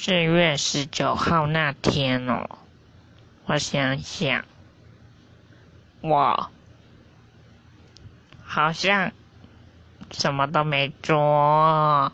四月十九号那天哦我想想我好像什么都没做。